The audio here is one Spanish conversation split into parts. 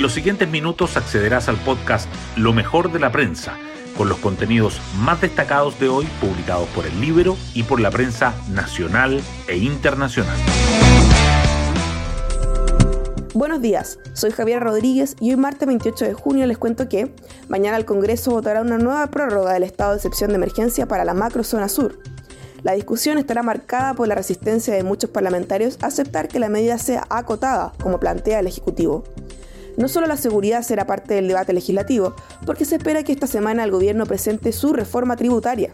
En los siguientes minutos accederás al podcast Lo mejor de la prensa, con los contenidos más destacados de hoy publicados por el libro y por la prensa nacional e internacional. Buenos días, soy Javier Rodríguez y hoy martes 28 de junio les cuento que mañana el Congreso votará una nueva prórroga del estado de excepción de emergencia para la macrozona sur. La discusión estará marcada por la resistencia de muchos parlamentarios a aceptar que la medida sea acotada, como plantea el Ejecutivo. No solo la seguridad será parte del debate legislativo, porque se espera que esta semana el gobierno presente su reforma tributaria.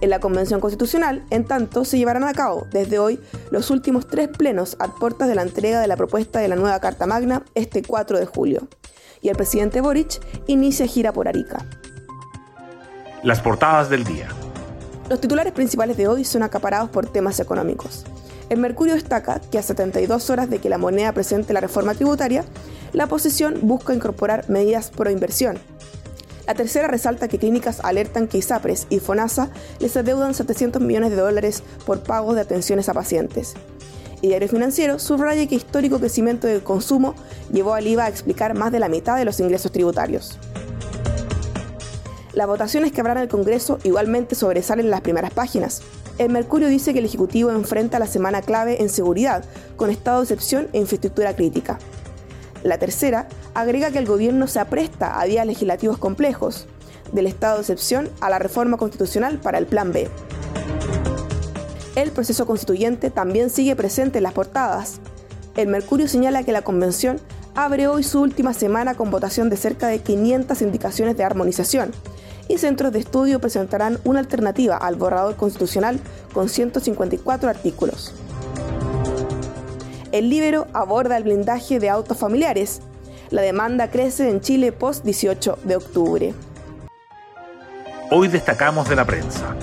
En la Convención Constitucional, en tanto, se llevarán a cabo desde hoy los últimos tres plenos a puertas de la entrega de la propuesta de la nueva Carta Magna este 4 de julio. Y el presidente Boric inicia gira por Arica. Las portadas del día. Los titulares principales de hoy son acaparados por temas económicos. El Mercurio destaca que a 72 horas de que la moneda presente la reforma tributaria, la oposición busca incorporar medidas pro inversión. La tercera resalta que clínicas alertan que ISAPRES y FONASA les adeudan 700 millones de dólares por pagos de atenciones a pacientes. Y Diario Financiero subraya que histórico crecimiento del consumo llevó al IVA a explicar más de la mitad de los ingresos tributarios. Las votaciones que habrá en el Congreso igualmente sobresalen en las primeras páginas. El Mercurio dice que el Ejecutivo enfrenta la semana clave en seguridad, con estado de excepción e infraestructura crítica. La tercera agrega que el gobierno se apresta a días legislativos complejos, del estado de excepción a la reforma constitucional para el Plan B. El proceso constituyente también sigue presente en las portadas. El Mercurio señala que la Convención abre hoy su última semana con votación de cerca de 500 indicaciones de armonización, y centros de estudio presentarán una alternativa al borrador constitucional con 154 artículos. El Libero aborda el blindaje de autos familiares. La demanda crece en Chile post 18 de octubre. Hoy destacamos de la prensa.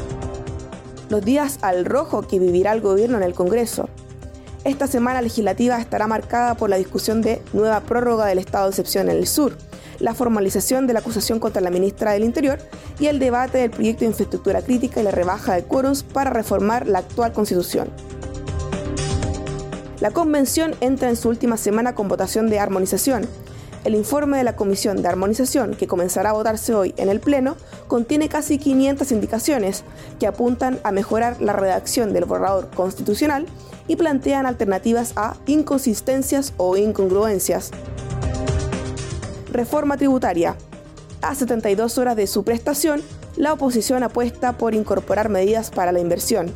Los días al rojo que vivirá el gobierno en el Congreso. Esta semana legislativa estará marcada por la discusión de nueva prórroga del estado de excepción en el sur, la formalización de la acusación contra la ministra del Interior y el debate del proyecto de infraestructura crítica y la rebaja de quórums para reformar la actual constitución. La convención entra en su última semana con votación de armonización. El informe de la Comisión de Armonización, que comenzará a votarse hoy en el Pleno, contiene casi 500 indicaciones que apuntan a mejorar la redacción del borrador constitucional y plantean alternativas a inconsistencias o incongruencias. Reforma tributaria. A 72 horas de su prestación, la oposición apuesta por incorporar medidas para la inversión.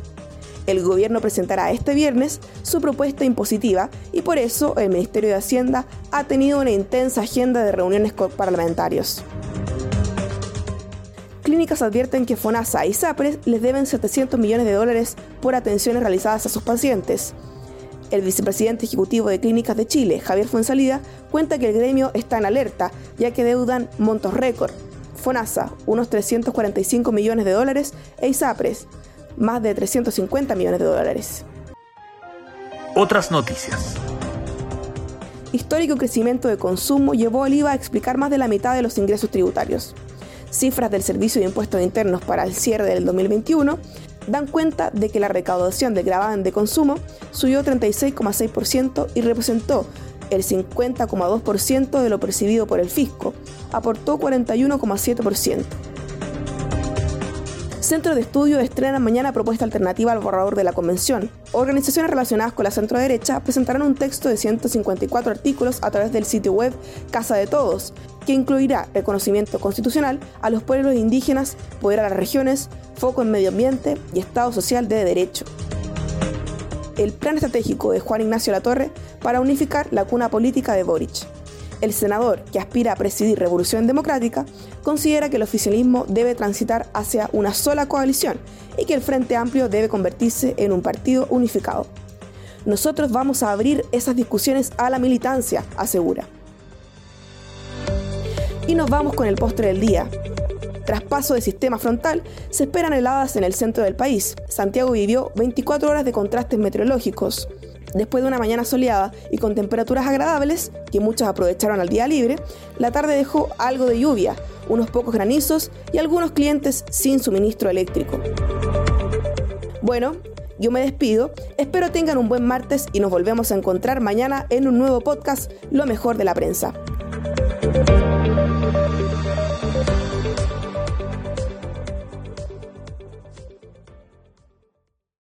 El gobierno presentará este viernes su propuesta impositiva y por eso el Ministerio de Hacienda ha tenido una intensa agenda de reuniones con parlamentarios. Clínicas advierten que FONASA y SAPRES les deben 700 millones de dólares por atenciones realizadas a sus pacientes. El vicepresidente ejecutivo de Clínicas de Chile, Javier Fuensalida, cuenta que el gremio está en alerta, ya que deudan montos récord. FONASA, unos 345 millones de dólares, e ISAPRES, más de 350 millones de dólares. Otras noticias. Histórico crecimiento de consumo llevó al IVA a explicar más de la mitad de los ingresos tributarios. Cifras del Servicio de Impuestos Internos para el cierre del 2021 dan cuenta de que la recaudación de gravamen de consumo subió 36,6% y representó el 50,2% de lo percibido por el fisco, aportó 41,7%. Centro de Estudio estrena mañana propuesta alternativa al borrador de la Convención. Organizaciones relacionadas con la centro derecha presentarán un texto de 154 artículos a través del sitio web Casa de Todos, que incluirá reconocimiento constitucional a los pueblos indígenas, poder a las regiones, foco en medio ambiente y Estado social de derecho. El plan estratégico de Juan Ignacio Latorre para unificar la cuna política de Boric. El senador, que aspira a presidir Revolución Democrática, considera que el oficialismo debe transitar hacia una sola coalición y que el Frente Amplio debe convertirse en un partido unificado. Nosotros vamos a abrir esas discusiones a la militancia, asegura. Y nos vamos con el postre del día. Tras paso de sistema frontal, se esperan heladas en el centro del país. Santiago vivió 24 horas de contrastes meteorológicos. Después de una mañana soleada y con temperaturas agradables, que muchos aprovecharon al día libre, la tarde dejó algo de lluvia, unos pocos granizos y algunos clientes sin suministro eléctrico. Bueno, yo me despido, espero tengan un buen martes y nos volvemos a encontrar mañana en un nuevo podcast, Lo mejor de la prensa.